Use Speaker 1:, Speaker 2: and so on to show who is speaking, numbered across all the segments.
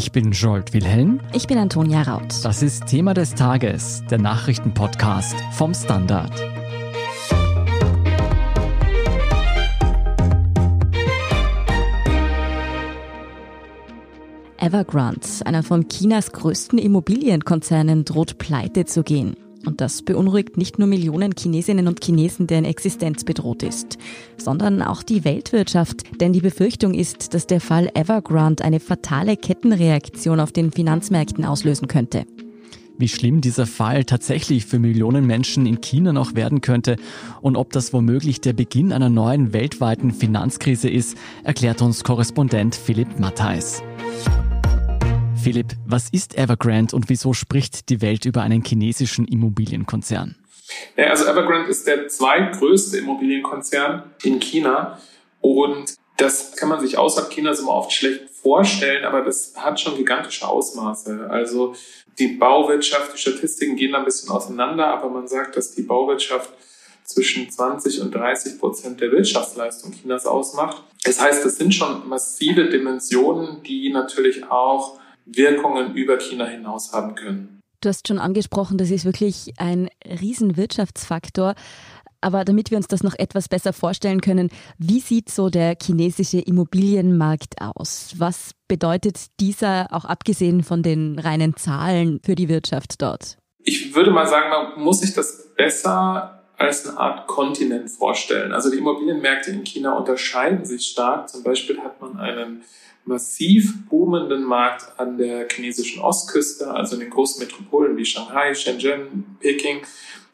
Speaker 1: Ich bin Jolt Wilhelm.
Speaker 2: Ich bin Antonia Raut.
Speaker 1: Das ist Thema des Tages, der Nachrichtenpodcast vom Standard.
Speaker 2: Evergrande, einer von Chinas größten Immobilienkonzernen, droht pleite zu gehen. Und das beunruhigt nicht nur Millionen Chinesinnen und Chinesen, deren Existenz bedroht ist, sondern auch die Weltwirtschaft. Denn die Befürchtung ist, dass der Fall Evergrande eine fatale Kettenreaktion auf den Finanzmärkten auslösen könnte.
Speaker 1: Wie schlimm dieser Fall tatsächlich für Millionen Menschen in China noch werden könnte und ob das womöglich der Beginn einer neuen weltweiten Finanzkrise ist, erklärt uns Korrespondent Philipp Mattheis. Philipp, was ist Evergrande und wieso spricht die Welt über einen chinesischen Immobilienkonzern?
Speaker 3: Ja, also Evergrande ist der zweitgrößte Immobilienkonzern in China und das kann man sich außerhalb Chinas immer oft schlecht vorstellen, aber das hat schon gigantische Ausmaße. Also die Bauwirtschaft, die Statistiken gehen da ein bisschen auseinander, aber man sagt, dass die Bauwirtschaft zwischen 20 und 30 Prozent der Wirtschaftsleistung Chinas ausmacht. Das heißt, das sind schon massive Dimensionen, die natürlich auch Wirkungen über China hinaus haben können.
Speaker 2: Du hast schon angesprochen, das ist wirklich ein Riesenwirtschaftsfaktor. Aber damit wir uns das noch etwas besser vorstellen können, wie sieht so der chinesische Immobilienmarkt aus? Was bedeutet dieser, auch abgesehen von den reinen Zahlen, für die Wirtschaft dort?
Speaker 3: Ich würde mal sagen, man muss sich das besser als eine Art Kontinent vorstellen. Also die Immobilienmärkte in China unterscheiden sich stark. Zum Beispiel hat man einen massiv boomenden Markt an der chinesischen Ostküste, also in den großen Metropolen wie Shanghai, Shenzhen, Peking.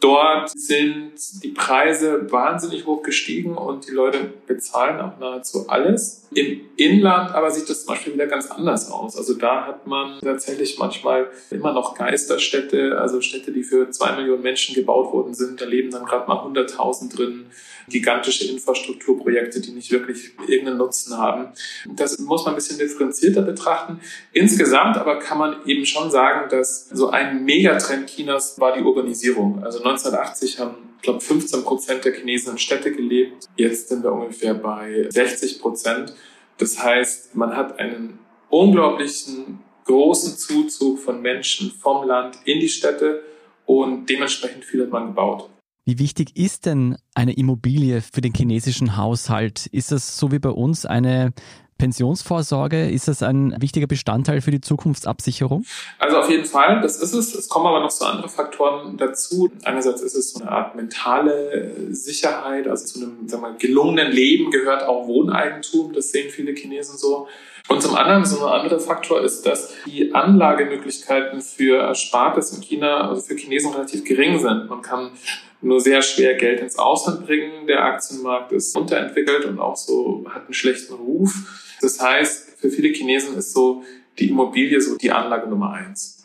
Speaker 3: Dort sind die Preise wahnsinnig hoch gestiegen und die Leute bezahlen auch nahezu alles. Im Inland aber sieht das zum Beispiel wieder ganz anders aus. Also da hat man tatsächlich manchmal immer noch Geisterstädte, also Städte, die für zwei Millionen Menschen gebaut worden sind. Da leben dann gerade mal 100.000 drin. Gigantische Infrastrukturprojekte, die nicht wirklich irgendeinen Nutzen haben. Das muss man ein bisschen differenzierter betrachten. Insgesamt aber kann man eben schon sagen, dass so ein Megatrend Chinas war die Urbanisierung. Also 1980 haben, ich glaube, 15 Prozent der Chinesen in Städte gelebt. Jetzt sind wir ungefähr bei 60 Prozent. Das heißt, man hat einen unglaublichen großen Zuzug von Menschen vom Land in die Städte und dementsprechend viel hat man gebaut.
Speaker 1: Wie wichtig ist denn eine Immobilie für den chinesischen Haushalt? Ist das so wie bei uns eine Pensionsvorsorge, ist das ein wichtiger Bestandteil für die Zukunftsabsicherung?
Speaker 3: Also auf jeden Fall, das ist es. Es kommen aber noch so andere Faktoren dazu. Einerseits ist es so eine Art mentale Sicherheit, also zu einem sagen wir, gelungenen Leben gehört auch Wohneigentum, das sehen viele Chinesen so. Und zum anderen, so ein anderer Faktor ist, dass die Anlagemöglichkeiten für Erspartes in China, also für Chinesen relativ gering sind. Man kann nur sehr schwer Geld ins Ausland bringen. Der Aktienmarkt ist unterentwickelt und auch so hat einen schlechten Ruf. Das heißt, für viele Chinesen ist so die Immobilie so die Anlage Nummer eins.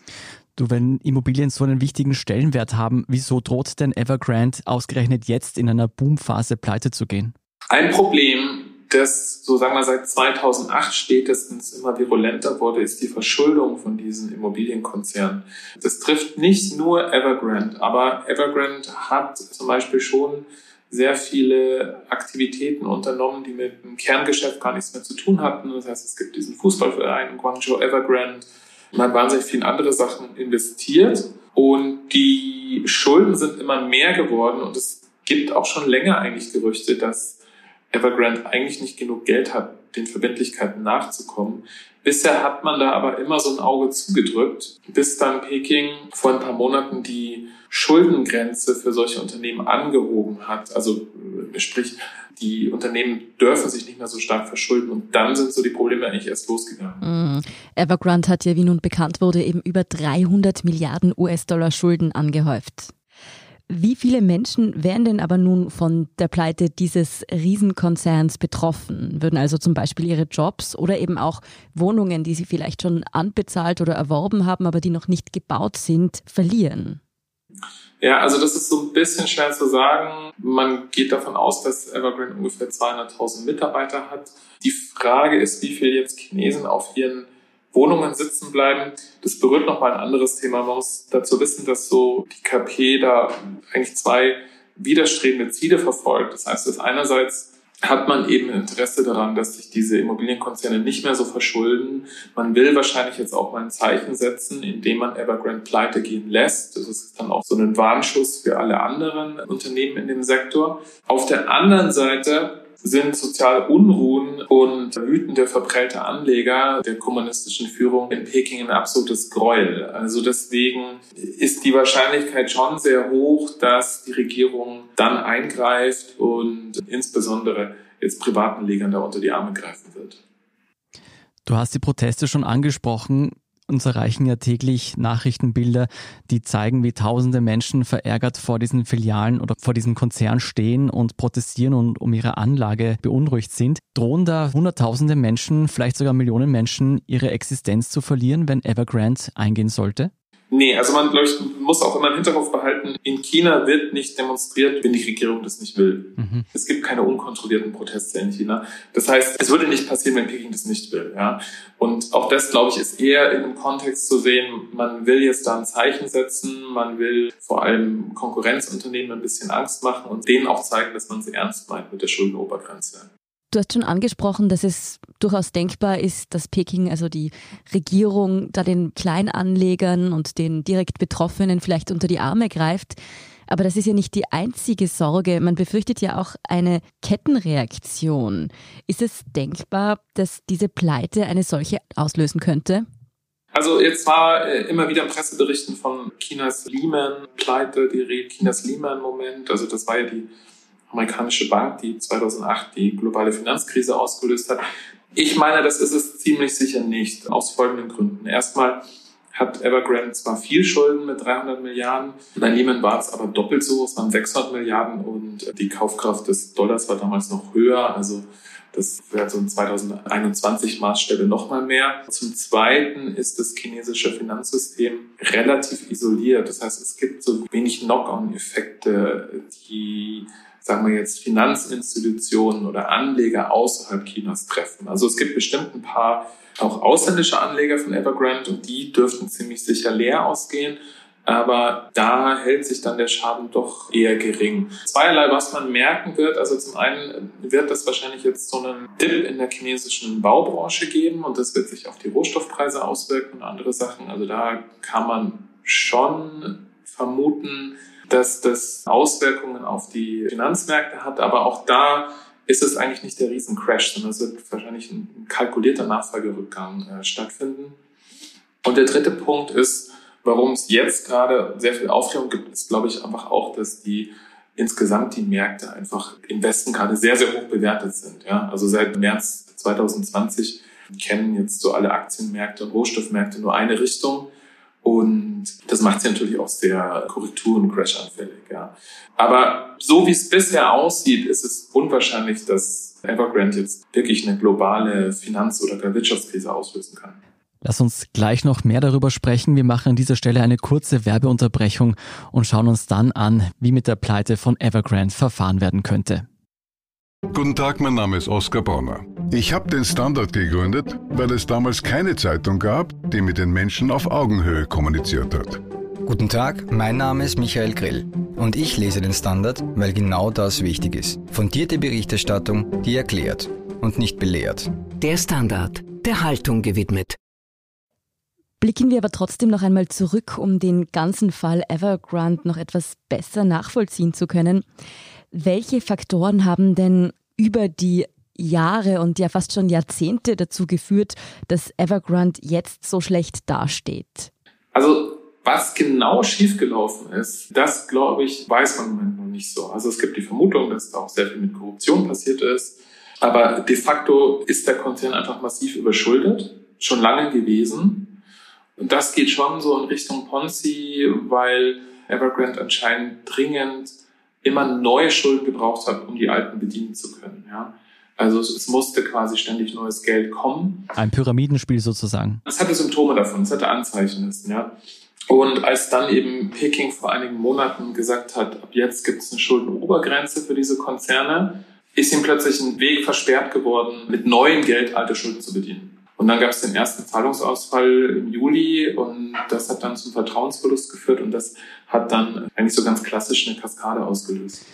Speaker 1: Du, wenn Immobilien so einen wichtigen Stellenwert haben, wieso droht denn Evergrande ausgerechnet jetzt in einer Boomphase pleite zu gehen?
Speaker 3: Ein Problem, das, so sagen wir, seit 2008 spätestens immer virulenter wurde, ist die Verschuldung von diesen Immobilienkonzernen. Das trifft nicht nur Evergrande, aber Evergrande hat zum Beispiel schon sehr viele Aktivitäten unternommen, die mit dem Kerngeschäft gar nichts mehr zu tun hatten. Das heißt, es gibt diesen Fußballverein Guangzhou Evergrande. Man hat wahnsinnig viele andere Sachen investiert und die Schulden sind immer mehr geworden und es gibt auch schon länger eigentlich Gerüchte, dass Evergrande eigentlich nicht genug Geld hat, den Verbindlichkeiten nachzukommen. Bisher hat man da aber immer so ein Auge zugedrückt, bis dann Peking vor ein paar Monaten die Schuldengrenze für solche Unternehmen angehoben hat. Also äh, sprich, die Unternehmen dürfen sich nicht mehr so stark verschulden und dann sind so die Probleme eigentlich erst losgegangen.
Speaker 2: Mm. Evergrande hat ja, wie nun bekannt wurde, eben über 300 Milliarden US-Dollar Schulden angehäuft. Wie viele Menschen wären denn aber nun von der Pleite dieses Riesenkonzerns betroffen? Würden also zum Beispiel ihre Jobs oder eben auch Wohnungen, die sie vielleicht schon anbezahlt oder erworben haben, aber die noch nicht gebaut sind, verlieren?
Speaker 3: Ja, also das ist so ein bisschen schwer zu sagen. Man geht davon aus, dass Evergreen ungefähr 200.000 Mitarbeiter hat. Die Frage ist, wie viel jetzt Chinesen auf ihren Wohnungen sitzen bleiben. Das berührt nochmal ein anderes Thema. Man muss dazu wissen, dass so die KP da eigentlich zwei widerstrebende Ziele verfolgt. Das heißt, dass einerseits hat man eben Interesse daran, dass sich diese Immobilienkonzerne nicht mehr so verschulden. Man will wahrscheinlich jetzt auch mal ein Zeichen setzen, indem man Evergrande pleite gehen lässt. Das ist dann auch so ein Warnschuss für alle anderen Unternehmen in dem Sektor. Auf der anderen Seite sind soziale Unruhen und wütende, verprellte Anleger der kommunistischen Führung in Peking ein absolutes Gräuel. Also deswegen ist die Wahrscheinlichkeit schon sehr hoch, dass die Regierung dann eingreift und insbesondere jetzt Privatanlegern da unter die Arme greifen wird.
Speaker 1: Du hast die Proteste schon angesprochen. Uns erreichen ja täglich Nachrichtenbilder, die zeigen, wie tausende Menschen verärgert vor diesen Filialen oder vor diesen Konzernen stehen und protestieren und um ihre Anlage beunruhigt sind. Drohen da hunderttausende Menschen, vielleicht sogar Millionen Menschen, ihre Existenz zu verlieren, wenn Evergrande eingehen sollte?
Speaker 3: Nee, also man glaube ich, muss auch immer im Hinterkopf behalten, in China wird nicht demonstriert, wenn die Regierung das nicht will. Mhm. Es gibt keine unkontrollierten Proteste in China. Das heißt, es würde nicht passieren, wenn Peking das nicht will. Ja? Und auch das, glaube ich, ist eher in einem Kontext zu sehen, man will jetzt da ein Zeichen setzen, man will vor allem Konkurrenzunternehmen ein bisschen Angst machen und denen auch zeigen, dass man sie ernst meint mit der Schuldenobergrenze.
Speaker 2: Du hast schon angesprochen, dass es durchaus denkbar ist, dass Peking, also die Regierung, da den Kleinanlegern und den direkt Betroffenen vielleicht unter die Arme greift. Aber das ist ja nicht die einzige Sorge. Man befürchtet ja auch eine Kettenreaktion. Ist es denkbar, dass diese Pleite eine solche auslösen könnte?
Speaker 3: Also jetzt war äh, immer wieder Presseberichten von Chinas Lehman-Pleite, die Rede Chinas Lehman-Moment. Also das war ja die amerikanische Bank, die 2008 die globale Finanzkrise ausgelöst hat. Ich meine, das ist es ziemlich sicher nicht, aus folgenden Gründen. Erstmal hat Evergrande zwar viel Schulden mit 300 Milliarden, bei Lehman war es aber doppelt so, es waren 600 Milliarden und die Kaufkraft des Dollars war damals noch höher, also das wäre so ein 2021 Maßstäbe nochmal mehr. Zum Zweiten ist das chinesische Finanzsystem relativ isoliert. Das heißt, es gibt so wenig Knock-on-Effekte, die sagen wir jetzt, Finanzinstitutionen oder Anleger außerhalb Chinas treffen. Also es gibt bestimmt ein paar auch ausländische Anleger von Evergrande und die dürften ziemlich sicher leer ausgehen. Aber da hält sich dann der Schaden doch eher gering. Zweierlei, was man merken wird. Also zum einen wird es wahrscheinlich jetzt so einen Dip in der chinesischen Baubranche geben und das wird sich auf die Rohstoffpreise auswirken und andere Sachen. Also da kann man schon vermuten, dass das Auswirkungen auf die Finanzmärkte hat, aber auch da ist es eigentlich nicht der Riesencrash, sondern es wird wahrscheinlich ein kalkulierter Nachfragerückgang äh, stattfinden. Und der dritte Punkt ist, warum es jetzt gerade sehr viel Aufregung gibt, ist, glaube ich, einfach auch, dass die insgesamt die Märkte einfach im Westen gerade sehr, sehr hoch bewertet sind. Ja? Also seit März 2020 kennen jetzt so alle Aktienmärkte und Rohstoffmärkte nur eine Richtung. Und das macht sie natürlich auch sehr korrektur- und crashanfällig. Ja. Aber so wie es bisher aussieht, ist es unwahrscheinlich, dass Evergrande jetzt wirklich eine globale Finanz- oder Wirtschaftskrise auslösen kann.
Speaker 1: Lass uns gleich noch mehr darüber sprechen. Wir machen an dieser Stelle eine kurze Werbeunterbrechung und schauen uns dann an, wie mit der Pleite von Evergrande verfahren werden könnte.
Speaker 4: Guten Tag, mein Name ist Oskar Bonner. Ich habe den Standard gegründet, weil es damals keine Zeitung gab, die mit den Menschen auf Augenhöhe kommuniziert hat.
Speaker 5: Guten Tag, mein Name ist Michael Grill und ich lese den Standard, weil genau das wichtig ist. Fundierte Berichterstattung, die erklärt und nicht belehrt.
Speaker 6: Der Standard, der Haltung gewidmet.
Speaker 2: Blicken wir aber trotzdem noch einmal zurück, um den ganzen Fall Evergrande noch etwas besser nachvollziehen zu können. Welche Faktoren haben denn über die Jahre und ja fast schon Jahrzehnte dazu geführt, dass Evergrande jetzt so schlecht dasteht?
Speaker 3: Also was genau schiefgelaufen ist, das glaube ich, weiß man noch nicht so. Also es gibt die Vermutung, dass da auch sehr viel mit Korruption passiert ist. Aber de facto ist der Konzern einfach massiv überschuldet, schon lange gewesen. Und das geht schon so in Richtung Ponzi, weil Evergrande anscheinend dringend immer neue Schulden gebraucht hat, um die alten bedienen zu können. Also es, musste quasi ständig neues Geld kommen.
Speaker 1: Ein Pyramidenspiel sozusagen.
Speaker 3: Es hatte Symptome davon, es hatte Anzeichen. Ja. Und als dann eben Peking vor einigen Monaten gesagt hat, ab jetzt gibt es eine Schuldenobergrenze für diese Konzerne, ist ihm plötzlich ein Weg versperrt geworden, mit neuem Geld alte Schulden zu bedienen. Und dann gab es den ersten Zahlungsausfall im Juli und das hat dann zum Vertrauensverlust geführt und das hat dann eigentlich so ganz klassisch eine Kaskade ausgelöst.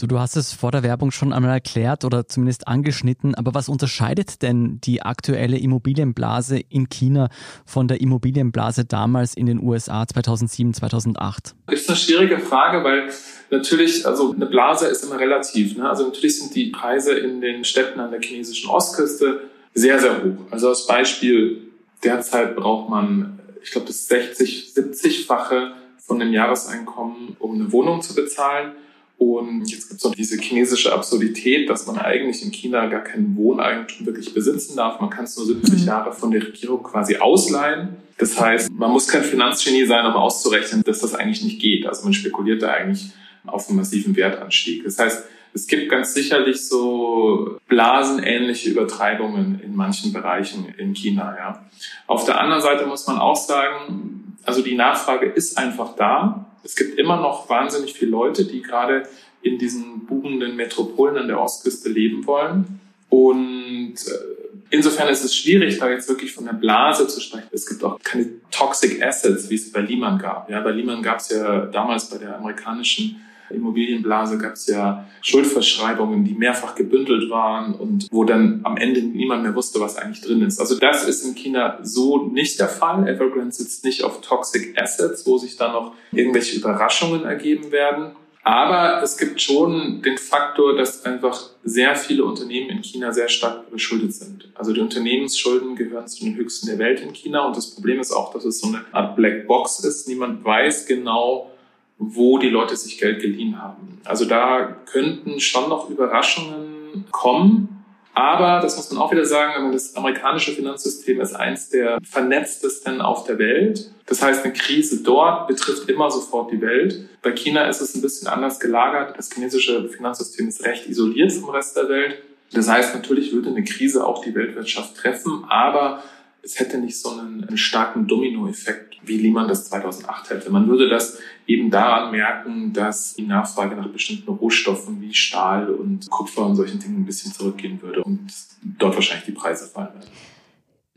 Speaker 1: Du, du hast es vor der Werbung schon einmal erklärt oder zumindest angeschnitten, aber was unterscheidet denn die aktuelle Immobilienblase in China von der Immobilienblase damals in den USA 2007, 2008?
Speaker 3: Das ist eine schwierige Frage, weil natürlich, also eine Blase ist immer relativ. Ne? Also natürlich sind die Preise in den Städten an der chinesischen Ostküste sehr, sehr hoch. Also als Beispiel, derzeit braucht man, ich glaube, das 60, 70-fache von dem Jahreseinkommen, um eine Wohnung zu bezahlen. Und jetzt gibt es noch diese chinesische Absurdität, dass man eigentlich in China gar kein Wohneigentum wirklich besitzen darf. Man kann es nur 70 mhm. Jahre von der Regierung quasi ausleihen. Das heißt, man muss kein Finanzgenie sein, um auszurechnen, dass das eigentlich nicht geht. Also man spekuliert da eigentlich auf einen massiven Wertanstieg. Das heißt, es gibt ganz sicherlich so blasenähnliche Übertreibungen in manchen Bereichen in China. Ja. Auf der anderen Seite muss man auch sagen, also die Nachfrage ist einfach da. Es gibt immer noch wahnsinnig viele Leute, die gerade in diesen boomenden Metropolen an der Ostküste leben wollen. Und äh, insofern ist es schwierig, da jetzt wirklich von der Blase zu sprechen. Es gibt auch keine Toxic Assets, wie es bei Lehman gab. Ja, bei Lehman gab es ja damals bei der amerikanischen Immobilienblase gab es ja Schuldverschreibungen, die mehrfach gebündelt waren und wo dann am Ende niemand mehr wusste, was eigentlich drin ist. Also das ist in China so nicht der Fall. Evergrande sitzt nicht auf Toxic Assets, wo sich dann noch irgendwelche Überraschungen ergeben werden. Aber es gibt schon den Faktor, dass einfach sehr viele Unternehmen in China sehr stark beschuldet sind. Also die Unternehmensschulden gehören zu den höchsten der Welt in China. Und das Problem ist auch, dass es so eine Art Black Box ist. Niemand weiß genau, wo die Leute sich Geld geliehen haben. Also da könnten schon noch Überraschungen kommen. Aber das muss man auch wieder sagen, das amerikanische Finanzsystem ist eins der vernetztesten auf der Welt. Das heißt, eine Krise dort betrifft immer sofort die Welt. Bei China ist es ein bisschen anders gelagert. Das chinesische Finanzsystem ist recht isoliert vom Rest der Welt. Das heißt, natürlich würde eine Krise auch die Weltwirtschaft treffen, aber es hätte nicht so einen, einen starken Dominoeffekt, wie Lehman das 2008 hätte. Man würde das eben daran merken, dass die Nachfrage nach bestimmten Rohstoffen wie Stahl und Kupfer und solchen Dingen ein bisschen zurückgehen würde und dort wahrscheinlich die Preise fallen werden.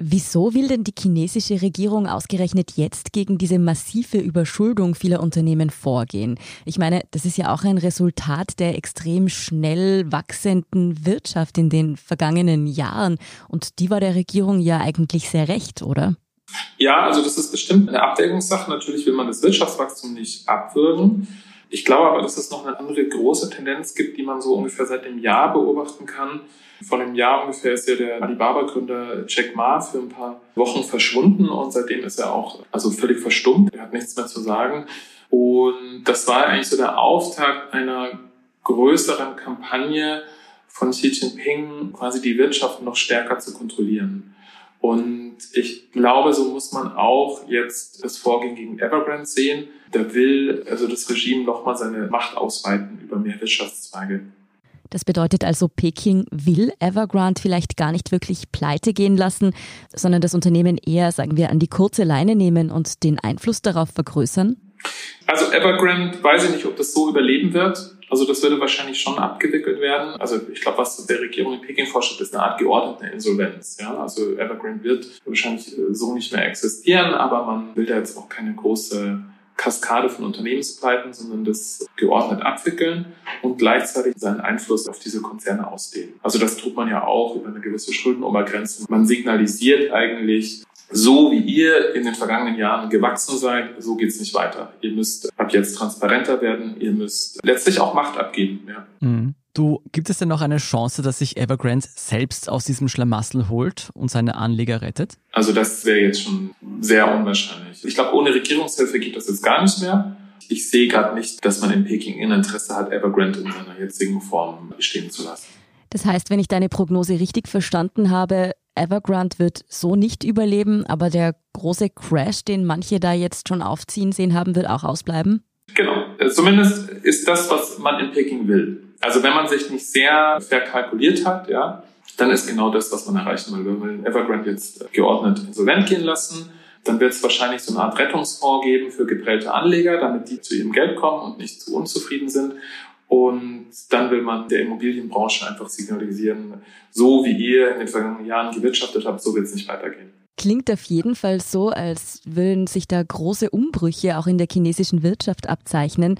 Speaker 2: Wieso will denn die chinesische Regierung ausgerechnet jetzt gegen diese massive Überschuldung vieler Unternehmen vorgehen? Ich meine, das ist ja auch ein Resultat der extrem schnell wachsenden Wirtschaft in den vergangenen Jahren. Und die war der Regierung ja eigentlich sehr recht, oder?
Speaker 3: Ja, also das ist bestimmt eine Abwägungssache. Natürlich will man das Wirtschaftswachstum nicht abwürgen. Ich glaube aber, dass es noch eine andere große Tendenz gibt, die man so ungefähr seit dem Jahr beobachten kann vor einem Jahr ungefähr ist ja der Alibaba-Gründer Jack Ma für ein paar Wochen verschwunden und seitdem ist er auch also völlig verstummt. Er hat nichts mehr zu sagen. Und das war eigentlich so der Auftakt einer größeren Kampagne von Xi Jinping, quasi die Wirtschaft noch stärker zu kontrollieren. Und ich glaube, so muss man auch jetzt das Vorgehen gegen Evergrande sehen. Da will also das Regime nochmal seine Macht ausweiten über mehr Wirtschaftszweige.
Speaker 2: Das bedeutet also, Peking will Evergrande vielleicht gar nicht wirklich pleite gehen lassen, sondern das Unternehmen eher, sagen wir, an die kurze Leine nehmen und den Einfluss darauf vergrößern?
Speaker 3: Also Evergrande weiß ich nicht, ob das so überleben wird. Also das würde wahrscheinlich schon abgewickelt werden. Also ich glaube, was der Regierung in Peking vorstellt, ist eine Art geordnete Insolvenz. Ja? Also Evergrande wird wahrscheinlich so nicht mehr existieren, aber man will da jetzt auch keine große Kaskade von Unternehmenspleiten, sondern das geordnet abwickeln und gleichzeitig seinen Einfluss auf diese Konzerne ausdehnen. Also das tut man ja auch über eine gewisse Schuldenobergrenze. Man signalisiert eigentlich, so wie ihr in den vergangenen Jahren gewachsen seid, so geht's nicht weiter. Ihr müsst ab jetzt transparenter werden, ihr müsst letztlich auch Macht abgeben. Ja.
Speaker 1: Mhm. Du, gibt es denn noch eine Chance, dass sich Evergrande selbst aus diesem Schlamassel holt und seine Anleger rettet?
Speaker 3: Also das wäre jetzt schon sehr unwahrscheinlich. Ich glaube, ohne Regierungshilfe geht das jetzt gar nicht mehr. Ich sehe gerade nicht, dass man in Peking ein Interesse hat, Evergrande in seiner jetzigen Form bestehen zu lassen.
Speaker 2: Das heißt, wenn ich deine Prognose richtig verstanden habe, Evergrande wird so nicht überleben, aber der große Crash, den manche da jetzt schon aufziehen sehen haben, wird auch ausbleiben?
Speaker 3: Genau. Zumindest ist das, was man in Peking will. Also wenn man sich nicht sehr verkalkuliert hat, ja, dann ist genau das, was man erreichen will. Wenn wir Evergrande jetzt geordnet insolvent gehen lassen, dann wird es wahrscheinlich so eine Art Rettungsfonds geben für geprellte Anleger, damit die zu ihrem Geld kommen und nicht zu unzufrieden sind. Und dann will man der Immobilienbranche einfach signalisieren, so wie ihr in den vergangenen Jahren gewirtschaftet habt, so wird es nicht weitergehen.
Speaker 2: klingt auf jeden Fall so, als würden sich da große Umbrüche auch in der chinesischen Wirtschaft abzeichnen.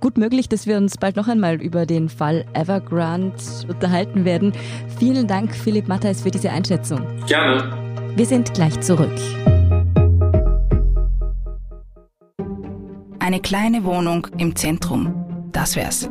Speaker 2: Gut möglich, dass wir uns bald noch einmal über den Fall Evergrande unterhalten werden. Vielen Dank, Philipp Matthijs, für diese Einschätzung.
Speaker 3: Gerne.
Speaker 2: Wir sind gleich zurück.
Speaker 7: Eine kleine Wohnung im Zentrum. Das wär's.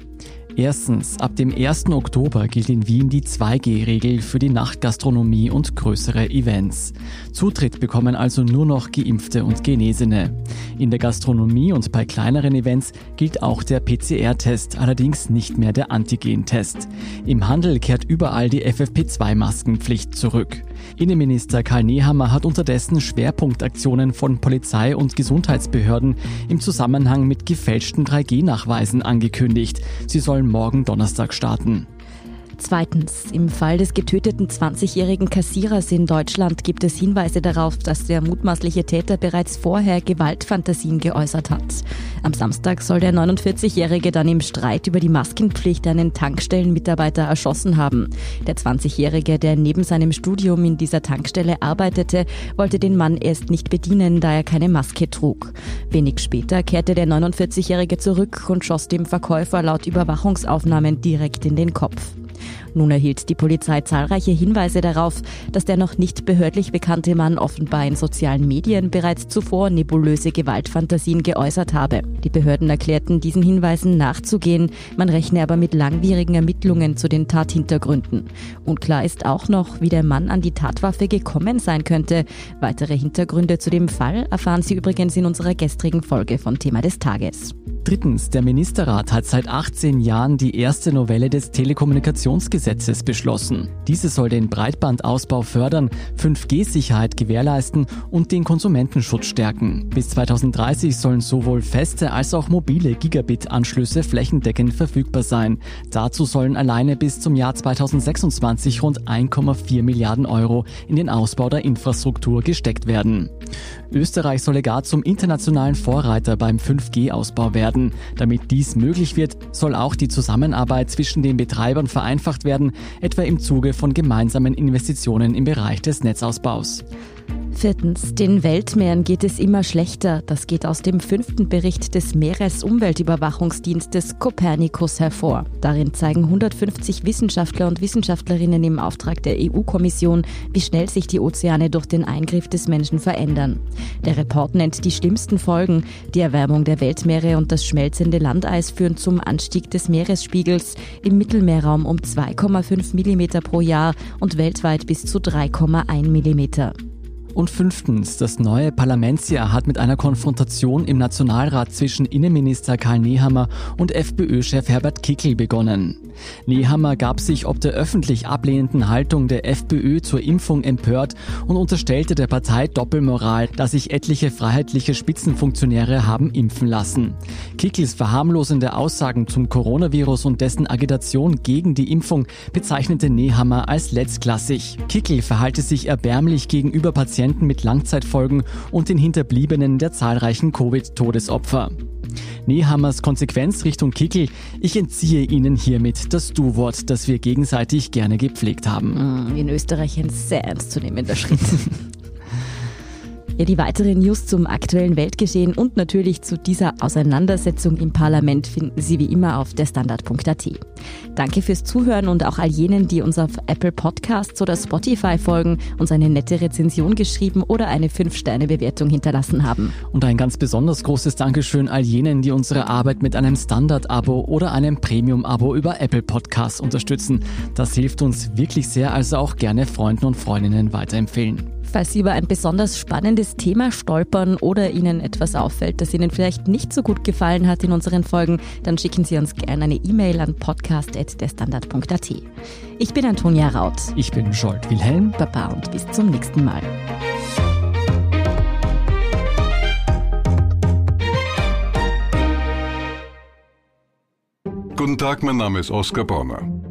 Speaker 1: Erstens, ab dem 1. Oktober gilt in Wien die 2G-Regel für die Nachtgastronomie und größere Events. Zutritt bekommen also nur noch Geimpfte und Genesene. In der Gastronomie und bei kleineren Events gilt auch der PCR-Test, allerdings nicht mehr der Antigen-Test. Im Handel kehrt überall die FFP2-Maskenpflicht zurück. Innenminister Karl Nehammer hat unterdessen Schwerpunktaktionen von Polizei und Gesundheitsbehörden im Zusammenhang mit gefälschten 3G-Nachweisen angekündigt. Sie sollen morgen Donnerstag starten.
Speaker 2: Zweitens, im Fall des getöteten 20-jährigen Kassierers in Deutschland gibt es Hinweise darauf, dass der mutmaßliche Täter bereits vorher Gewaltfantasien geäußert hat. Am Samstag soll der 49-Jährige dann im Streit über die Maskenpflicht einen Tankstellenmitarbeiter erschossen haben. Der 20-Jährige, der neben seinem Studium in dieser Tankstelle arbeitete, wollte den Mann erst nicht bedienen, da er keine Maske trug. Wenig später kehrte der 49-Jährige zurück und schoss dem Verkäufer laut Überwachungsaufnahmen direkt in den Kopf. Nun erhielt die Polizei zahlreiche Hinweise darauf, dass der noch nicht behördlich bekannte Mann offenbar in sozialen Medien bereits zuvor nebulöse Gewaltfantasien geäußert habe. Die Behörden erklärten, diesen Hinweisen nachzugehen, man rechne aber mit langwierigen Ermittlungen zu den Tathintergründen. Unklar ist auch noch, wie der Mann an die Tatwaffe gekommen sein könnte. Weitere Hintergründe zu dem Fall erfahren Sie übrigens in unserer gestrigen Folge von Thema des Tages.
Speaker 1: Drittens, der Ministerrat hat seit 18 Jahren die erste Novelle des Telekommunikationsgesetzes beschlossen. Diese soll den Breitbandausbau fördern, 5G-Sicherheit gewährleisten und den Konsumentenschutz stärken. Bis 2030 sollen sowohl feste als auch mobile Gigabit-Anschlüsse flächendeckend verfügbar sein. Dazu sollen alleine bis zum Jahr 2026 rund 1,4 Milliarden Euro in den Ausbau der Infrastruktur gesteckt werden. Österreich solle gar zum internationalen Vorreiter beim 5G-Ausbau werden. Damit dies möglich wird, soll auch die Zusammenarbeit zwischen den Betreibern vereinfacht werden, etwa im Zuge von gemeinsamen Investitionen im Bereich des Netzausbaus.
Speaker 2: Viertens, den Weltmeeren geht es immer schlechter. Das geht aus dem fünften Bericht des Meeresumweltüberwachungsdienstes Copernicus hervor. Darin zeigen 150 Wissenschaftler und Wissenschaftlerinnen im Auftrag der EU-Kommission, wie schnell sich die Ozeane durch den Eingriff des Menschen verändern. Der Report nennt die schlimmsten Folgen. Die Erwärmung der Weltmeere und das schmelzende Landeis führen zum Anstieg des Meeresspiegels im Mittelmeerraum um 2,5 Millimeter pro Jahr und weltweit bis zu 3,1 Millimeter.
Speaker 1: Und fünftens, das neue Parlamentsjahr hat mit einer Konfrontation im Nationalrat zwischen Innenminister Karl Nehammer und FPÖ-Chef Herbert Kickl begonnen. Nehammer gab sich ob der öffentlich ablehnenden Haltung der FPÖ zur Impfung empört und unterstellte der Partei Doppelmoral, dass sich etliche freiheitliche Spitzenfunktionäre haben impfen lassen. Kickls verharmlosende Aussagen zum Coronavirus und dessen Agitation gegen die Impfung bezeichnete Nehammer als letztklassig. Kickl verhalte sich erbärmlich gegenüber Patienten mit Langzeitfolgen und den Hinterbliebenen der zahlreichen Covid-Todesopfer. Nehammers Konsequenz Richtung Kickel, ich entziehe Ihnen hiermit das Du-Wort, das wir gegenseitig gerne gepflegt haben.
Speaker 2: Mm, in Österreich ein sehr ernstzunehmender Schritt. Ja, die weiteren News zum aktuellen Weltgeschehen und natürlich zu dieser Auseinandersetzung im Parlament finden Sie wie immer auf derstandard.at. Danke fürs Zuhören und auch all jenen, die uns auf Apple Podcasts oder Spotify folgen, uns eine nette Rezension geschrieben oder eine 5-Sterne-Bewertung hinterlassen haben.
Speaker 1: Und ein ganz besonders großes Dankeschön all jenen, die unsere Arbeit mit einem Standard-Abo oder einem Premium-Abo über Apple Podcasts unterstützen. Das hilft uns wirklich sehr, also auch gerne Freunden und Freundinnen weiterempfehlen.
Speaker 2: Falls Sie über ein besonders spannendes Thema stolpern oder Ihnen etwas auffällt, das Ihnen vielleicht nicht so gut gefallen hat in unseren Folgen, dann schicken Sie uns gerne eine E-Mail an podcast.derstandard.at. Ich bin Antonia Raut.
Speaker 1: Ich bin Scholt Wilhelm.
Speaker 2: Baba und bis zum nächsten Mal.
Speaker 4: Guten Tag, mein Name ist Oskar Bonner.